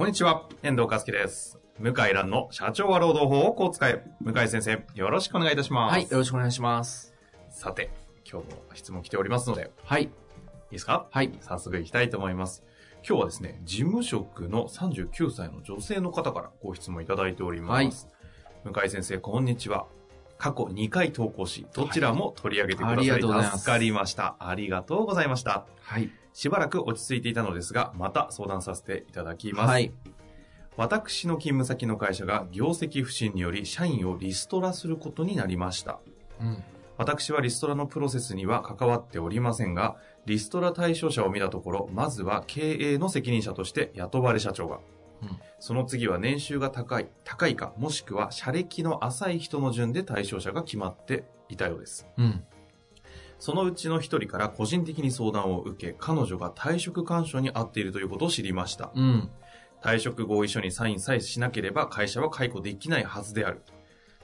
こんにちは、遠藤和樹です。向井蘭の社長は労働法をこう使え。向井先生、よろしくお願いいたします。はい、よろしくお願いします。さて、今日も質問来ておりますので、はい、いいですか？はい、早速いきたいと思います。今日はですね、事務職の39歳の女性の方からご質問いただいております。向井先生、こんにちは。過去2回投稿し、どちらも取り上げてください助かりました。ありがとうございました。はい、しばらく落ち着いていたのですが、また相談させていただきます。はい、私の勤務先の会社が業績不振により社員をリストラすることになりました。うん、私はリストラのプロセスには関わっておりませんが、リストラ対象者を見たところ、まずは経営の責任者として雇われ社長が、うんその次は年収が高い、高いか、もしくは社歴の浅い人の順で対象者が決まっていたようです。うん、そのうちの一人から個人的に相談を受け、彼女が退職勧奨に遭っているということを知りました。うん、退職合意書にサインさえしなければ会社は解雇できないはずである。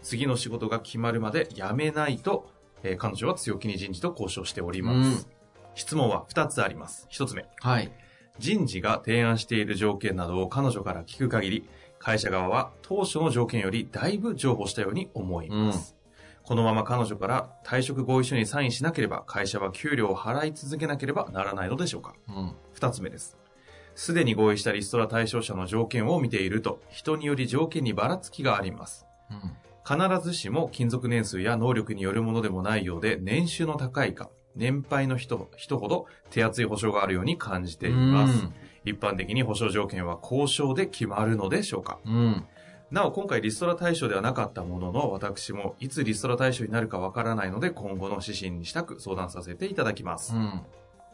次の仕事が決まるまで辞めないと、えー彼女は強気に人事と交渉しております。質問は2つあります。1つ目。はい、人事が提案している条件などを彼女から聞く限り、会社側は当初の条件よりだいぶ譲歩したように思います。このまま彼女から退職合意書にサインしなければ会社は給料を払い続けなければならないのでしょうかうん、二つ目です。すでに合意したリストラ対象者の条件を見ていると、人により条件にばらつきがあります。うん、必ずしも勤続年数や能力によるものでもないようで、年収の高いか、年配の人人ほど手厚い保証があるように感じています。一般的に保証条件は交渉で決まるのでしょうかうん、なお、今回リストラ対象ではなかったものの、私もいつリストラ対象になるかわからないので、今後の指針にしたく相談させていただきます。うん。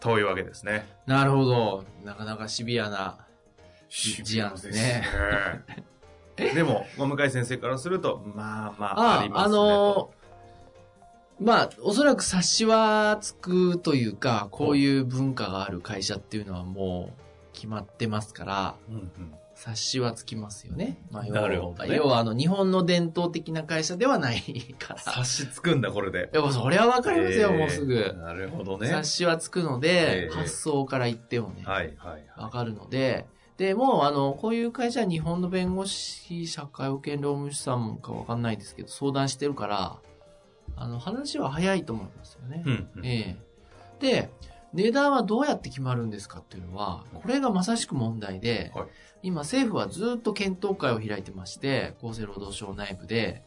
というわけですね。なるほど。なかなかシビアな。事案ですねね。でも、お向井先生からすると、まあまあ、ああり、ますあね。のまあ、おそらく察しはつくというか、こういう文化がある会社っていうのはもう決まってますから、うんうん察しはつきますよね。まあ、要はなるほどね要は、あの、日本の伝統的な会社ではないから。察しつくんだ、これで。やっぱそれはわかりますよ、えーもうすぐ。なるほどね。察しはつくので、えー発想から言ってもね、はい、はい、はわかるので、で、もう、あの、こういう会社は日本の弁護士、社会保険労務士さんかわかんないですけど、相談してるから、あの、話は早いと思いますよねい。。うん、うん。ええで、値段はどうやって決まるんですかっていうのは、これがまさしく問題で、はい今政府はずっと検討会を開いてまして、厚生労働省内部で、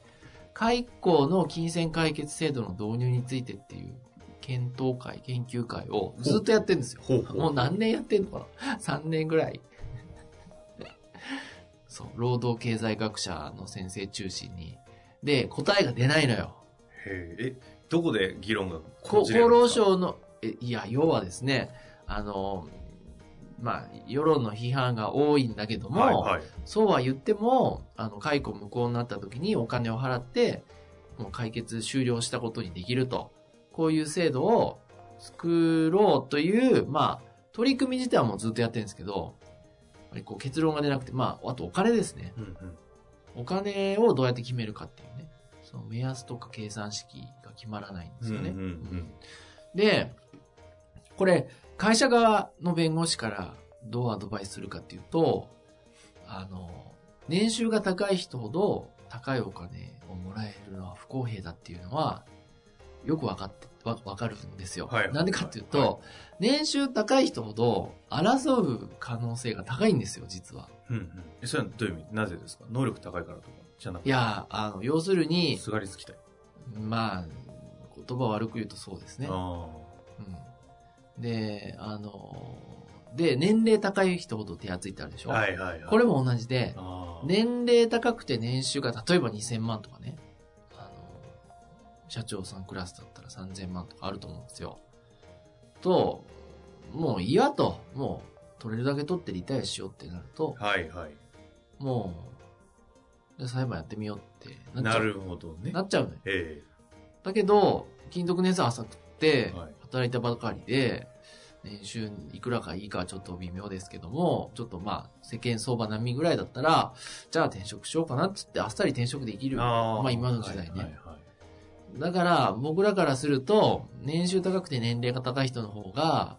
解雇の金銭解決制度の導入についてっていう検討会、研究会をずっとやってるんですよ。もう何年やってんのかな ?3 年ぐらい。そう、労働経済学者の先生中心に。で、答えが出ないのよ。へえ、えどこで議論がこ厚労省の、えいや、要はですね、あの、まあ、世論の批判が多いんだけども、はい、はい。そうは言っても、あの、解雇無効になった時にお金を払って、もう解決終了したことにできると。こういう制度を作ろうという、まあ、取り組み自体はもうずっとやってるんですけど、こう結論が出なくて、まあ、あとお金ですね。うんうんお金をどうやって決めるかっていうね。その目安とか計算式が決まらないんですよね。うんうんうん。で、これ、会社側の弁護士からどうアドバイスするかっていうと、あの、年収が高い人ほど高いお金をもらえるのは不公平だっていうのは、よくわかって、わ、わかるんですよ。はい。なんでかっていうと、はい。年収高い人ほど争う可能性が高いんですよ、実は。うんうん。えそれはどういう意味？なぜですか？能力高いからとかじゃなくて。いや、あの、要するに、すがりつきたい。まあ、言葉悪く言うとそうですね。あうんで、あの、で、年齢高い人ほど手厚いってあるでしあ。ょ、はいはいはい。これも同じで、年齢高くて年収が例えば2000万とかね、あの、社長さんクラスだったら3000万とかあると思うんですよ。と、もういいわと、もう取れるだけ取ってリタイアしようってなると、はいはい。もう、で裁判やってみようってなっちゃう。なるほどねな。っちゃうのよ。えだけど、勤続年数浅くてはい、働いたばかりで、年収いくらかいいかはちょっと微妙ですけども、ちょっとまあ、世間相場並みぐらいだったら、じゃあ転職しようかなっつってあっさり転職できえる。あーまあ今の時代ねはいはいはいだから、僕らからすると、年収高くて年齢が高い人の方が、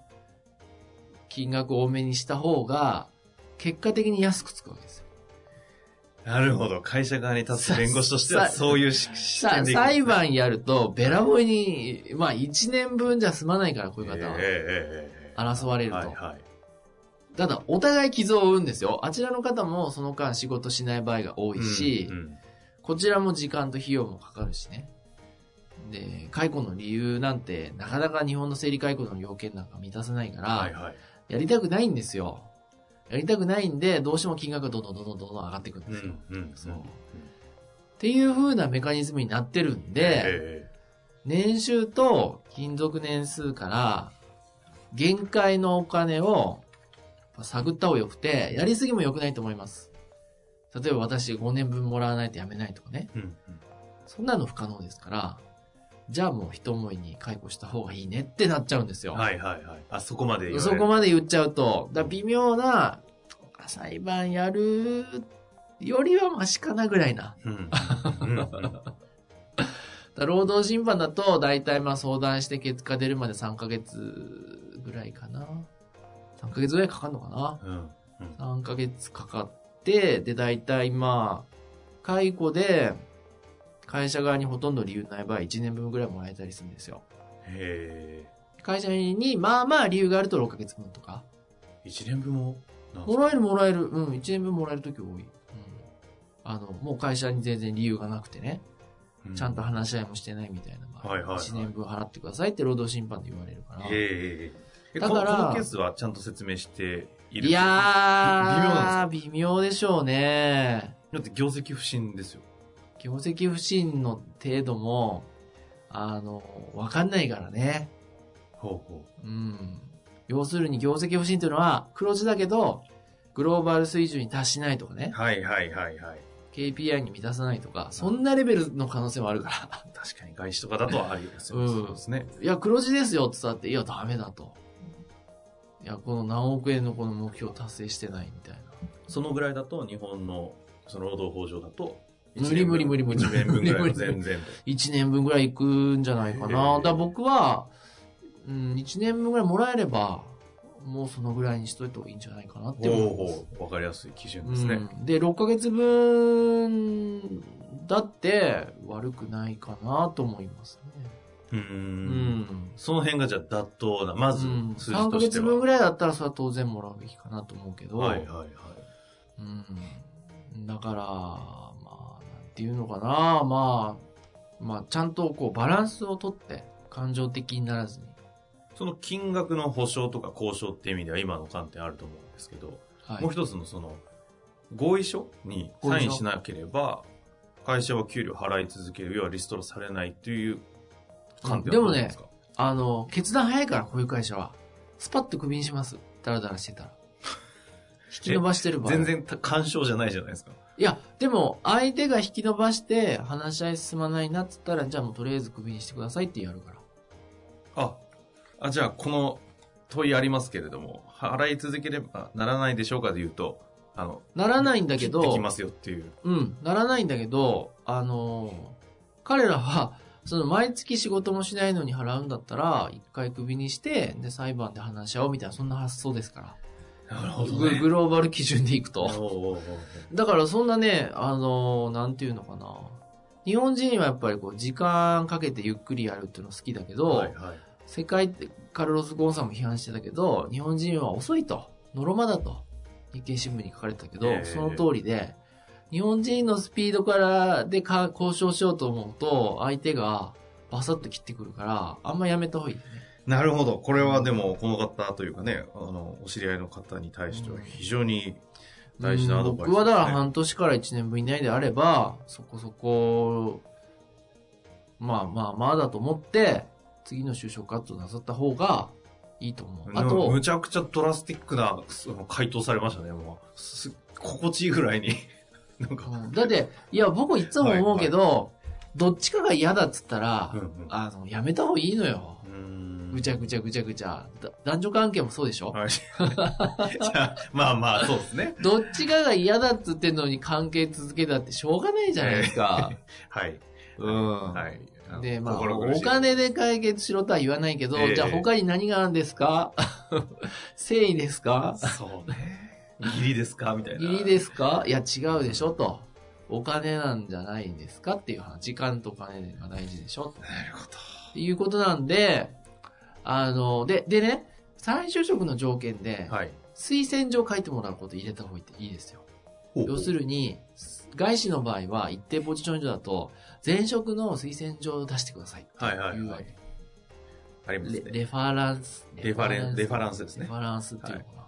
金額多めにした方が、結果的に安くつくわけですよ。なるほど。会社側に立つ弁護士としてはさそういうし視点で裁判やると、べらぼうに、まあ1年分じゃ済まないから、こういう方は。争われると。ただ、お互い傷を負うんですよ。あちらの方もその間仕事しない場合が多いし、うんうんこちらも時間と費用もかかるしね。で、解雇の理由なんて、なかなか日本の生理解雇の要件なんか満たせないから、はいはい。やりたくないんですよ。やりたくないんで、どうしても金額がどんどんどんどんどん上がっていくんうですよ。んうんそううんっていう風なメカニズムになってるんで、え年収と勤続年数から、限界のお金を探った方が良くて、やりすぎも良くないと思います。例えば私5年分もらわないと辞めないとかね。えうんうんそんなの不可能ですから、じゃあもう一思いに解雇した方がいいねってなっちゃうんですよ。はいはいはい。あ、そこまで言そるこまで言っちゃうと、だ微妙な裁判やるよりはマシかなぐらいな。うん 労働審判だと、大体まあ相談して結果出るまで3ヶ月ぐらいかな。3ヶ月ぐらいかかるのかな。うん3ヶ月かかって、で、大体まあ、解雇で、会社側にほとんど理由ない場合、1年分ぐらいもらえたりするんですよ。へ会社に、まあまあ理由があると6ヶ月分とか。え。一年分ももらえるもらえる。うん、1年分もらえるとき多い。うん。あの、もう会社に全然理由がなくてね、うちゃんと話し合いもしてないみたいな場合、はいはいはい1年分払ってくださいって労働審判で言われるから。へえ。えだからこのケースはちゃんと説明している？いやー、微妙なん微妙でしょうね。だって業績不振ですよ。業績不振の程度も、あの、わかんないからね。ほうほうん。要するに業績不振というのは黒字だけど、グローバル水準に達しないとかねう。。はいはいはいはい。KPI に満たさないとか、そんなレベルの可能性もあるから。確かに外資とかだとありですよね。うんそうですね。いや、黒字ですよって伝って、いや、ダメだと。いや、この何億円のこの目標達成してないみたいな。そのぐらいだと日本のその労働法上だと、無理無理無理無理1年分ぐらいは無理無理全然。1年分ぐらいいくんじゃないかへな。ーだ僕は、うん、1年分ぐらいもらえれば、もうそのぐらいにしといた方がいいんじゃないかなって思います。わかりやすい基準ですね。うん、で、6ヶ月分だって悪くないかなと思いますね。うー。うんん。その辺がじゃあ妥当な、まずうん、数字3ヶとしては。月分ぐらいだったらそれは当然もらうべきかなと思うけど、はいはいはい。うん、だから、まあ、なんていうのかな、まあ、まあ、ちゃんとこうバランスをとって、感情的にならずに。その金額の保証とか交渉っていう意味では今の観点あると思うんですけど、はいもう一つのその、合意書にサインしなければ、会社は給料払い続ける、要はリストラされないという観点ですか、あの、決断早いから、こういう会社は。スパッとクビにします。ダラダラしてたら。引き伸ばしてる場合。全。然干渉じゃないじゃないですか。いや、でも、相手が引き伸ばして、話し合い進まないなっつったら、じゃあもうとりあえずクビにしてくださいってやるから。あ、あ、じゃあこの問いありますけれども、払い続ければならないでしょうかで言うと、あの、ならないんだけど、切ってきますよっていう。うん、ならないんだけど、あのー彼らは、その毎月仕事もしないのに払うんだったら、一回クビにして、で、裁判で話し合おうみたいな、そんな発想ですから。なるほググローバル基準でいくと。だからそんなね、あのーなんていうのかな。日本人はやっぱりこう、時間かけてゆっくりやるっていうの好きだけど、はいはい。世界って、カルロス・ゴンさんも批判してたけど、日本人は遅いと。のろまだと。日経新聞に書かれてたけど、ええその通りで、日本人のスピードからでか交渉しようと思うと、相手がバサッと切ってくるから、あんまやめた方がいいね。なるほど。これはでも、この方というかね、あの、お知り合いの方に対しては非常に大事なアドバイスね僕はだから半年から1年分以内であれば、そこそこ、まあまあまあだと思って、次の就職活動なさった方がいいと思う。あと、むちゃくちゃドラスティックなその回答されましたね。もうす心地いいぐらいに。なんか、うんだって、いや、僕いつも思うけど、どっちかが嫌だっつったら、うんうんあの、やめた方がいいのよ。ぐちゃぐちゃぐちゃぐちゃ。だ男女関係もそうでしょ、は まあまあ、そうですね。どっちかが嫌だっつってんのに関係続けたってしょうがないじゃないですか。はい。うん。はい。で、まあ、お金で解決しろとは言わないけど、ええじゃあ他に何があるんですか？誠意ですか？そうね。義理ですか？みたいな。義理ですか？いや、違うでしょと。お金なんじゃないんですか？っていう話。時間とお金が大事でしょと。なるほど。っていうことなんで、あの、で、でね、再就職の条件で、はい。推薦状書いてもらうこと入れた方がいいですよ。要するるに、外資の場合は一定ポジション以上だと、前職の推薦状を出してくださいってはいはいはい。ありますレね。レファランス。レファレンレファランスですねレファランスっていうのかな。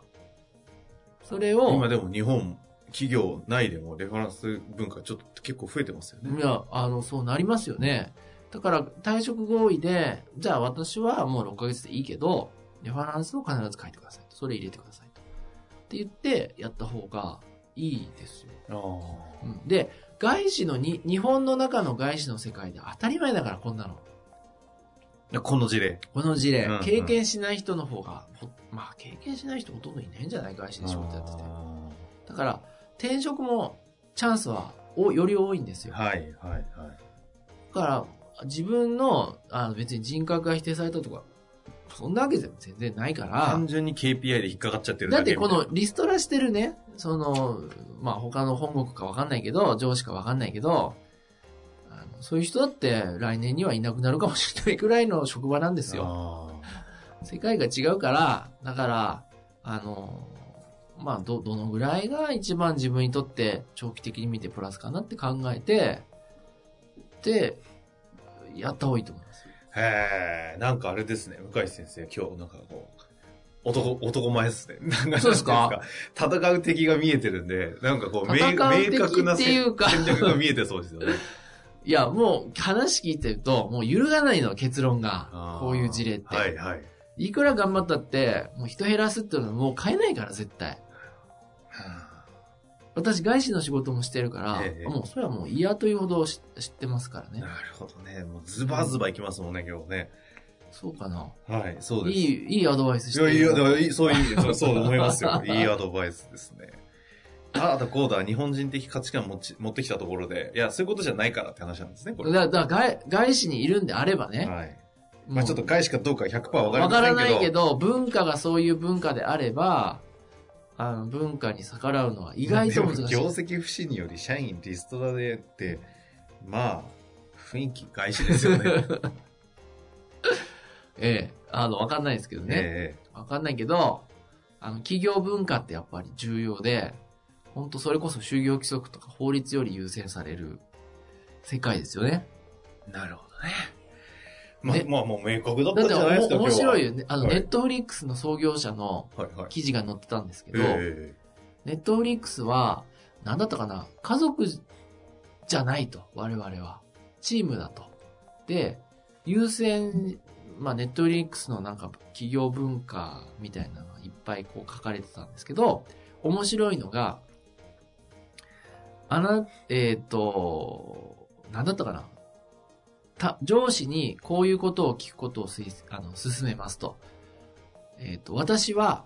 それを、今でも日本、企業内でもレファランス文化ちょっと結構増えてますよね。いや、あの、そうなりますよね。だから、退職合意で、じゃあ私はもう6ヶ月でいいけど、レファランスを必ず書いてくださいと。それ入れてくださいと。って言って、やった方がいいですよ。あうんで、外資のに、日本の中の外資の世界で当たり前だから、こんなの。あ。この事例。この事例、うんうん経験しない人の方が、ほまあ、経験しない人ほとんどいないんじゃない外資で仕事やってて。あだから、転職もチャンスはおより多いんですよ。ーはいはいはい。だから、自分の、あの別に人格が否定されたとか、そんなわけでも全然ないから単、純に KPI で引っかかっちゃってるだってこのリストラしてるね、その、まあ他の本国かわかんないけど、上司かわかんないけど、あのそういう人だって来年にはいなくなるかもしれないくらいの職場なんですよ。よ。世界が違うから、だから、あの、まあ、ど、どのぐらいが一番自分にとって長期的に見てプラスかなって考えて、で、やった方がいいと思います。へえ、なんかあれですね、向井先生、今日なんかこう、男、男前ですね。なんかそうですか戦う敵が見えてるんで、なんかこう、う敵明確な戦略が見えてそうですよね。いや、もう話聞いてると、もう揺るがないの、結論がこういう事例って。はいはい。いくら頑張ったって、もう人減らすっていうのはもう変えないから、絶対。私、外資の仕事もしてるから、ええもうそれはもう嫌というほど知知ってますからねな。るほどね。もうズバズバいきますもんね、今日ね。そうかな。はい、そういです。い、いいアドバイスしいや、てるいや、いいそういう、そうそう思いますよ。いいアドバイスですね。ああだこうだ、日本人的価値観持ち持ってきたところで、いや、そういうことじゃないからって話なんですね、これ。だだから外外資にいるんであればね。はい。まあちょっと返しかどうか100%わかりわませんけど。からないけど、文化がそういう文化であれば、あの、文化に逆らうのは意外と難しい。業績不振により社員リストラでって、まあ、雰囲気外資ですよね。ええ、あの、わかんないですけどね。えわかんないけど、あの、企業文化ってやっぱり重要で、本当それこそ就業規則とか法律より優先される世界ですよね。えなるほどね。まあね、まあ、もう明確だったじゃないですか、お面白いよ。よね。あの、はいネットフリックスの創業者の。記事が載ってたんですけど、えネットフリックスは、なんだったかな？家族じゃないと、我々は。チームだと。で、優先、まあ、ネットフリックスのなんか企業文化みたいなのがいっぱいこう書かれてたんですけど、面白いのが、あな、えっ、と、なんだったかな？た、上司にこういうことを聞くことを推あの、進めますと。えっ、と、私は、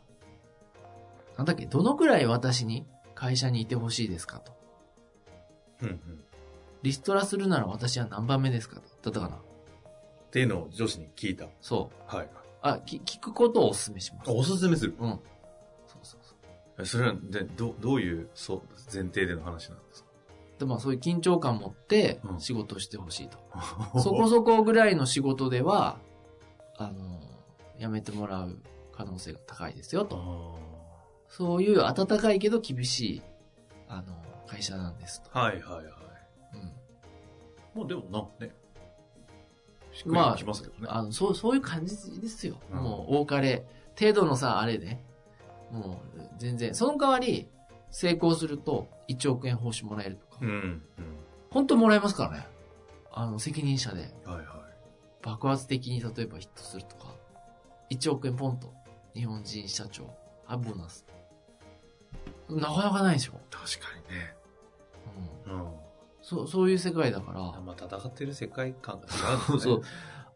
なんだっけ、どのくらい私に会社にいてほしいですかと。えうんうん。リストラするなら私は何番目ですかと。だったかなっていうのを上司に聞いた。そう。はい。あ、き聞くことをお勧めします。おすすめする。うん。そうそうそう。えそれは、で、ど、どういう、そう、前提での話なんですで、まあそういう緊張感持ってうん仕事をしてほしいと。か そこそこぐらいの仕事では、あの、辞めてもらう可能性が高いですよと。そういう温かいけど厳しい、あの、会社なんですと。はいはいはい。うん。もうでもなんかね、しっくまありきますけどね。あの、そう、そういう感じですよ。うんもう、多かれ。程度のさ、あれね。もう、全然。その代わり、成功すると、1億円報酬もらえるとか。うん。うん。本当もらえますからね。あの、責任者で、はいはい。爆発的に例えばヒットするとか。1億円ポンと。日本人社長。あ、ボーナス。なかなかないでしょ。確かにね。うん。うん。そう、そういう世界だから。まあ、戦ってる世界観が違そうね。そう。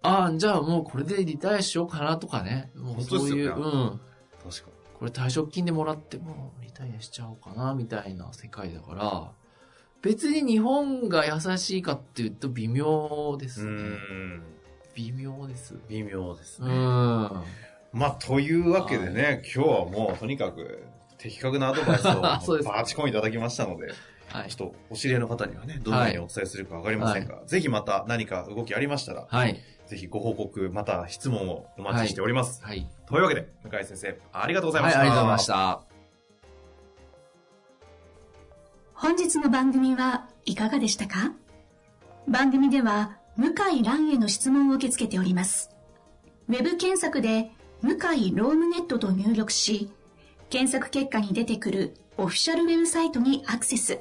ああ、じゃあもうこれでリタイアしようかなとかね。もうそういう、うん。確かこれ退職金でもらってもうリタイアしちゃおうかな、みたいな世界だから、別に日本が優しいかっていうと微妙でに。すね。ん。微妙です。微妙ですうね。ん。まあ、というわけでね、今日はもうとにかく的確なアドバイスを バーチコンいただきましたので、はい。ちょっとお知り合いの方にはね、どのようにお伝えするかわかりませんが、ぜひまた何か動きありましたら、はい。ぜひご報告、また質問をお待ちしております。はい。というわけで、向井先生、ありがとうございまはい、した。ありがとうございました。本日の番組はいかがでしたか？番組では向井蘭への質問を受け付けております。ウェブ検索で向井ロームネットと入力し、検索結果に出てくるオフィシャルウェブサイトにアクセス。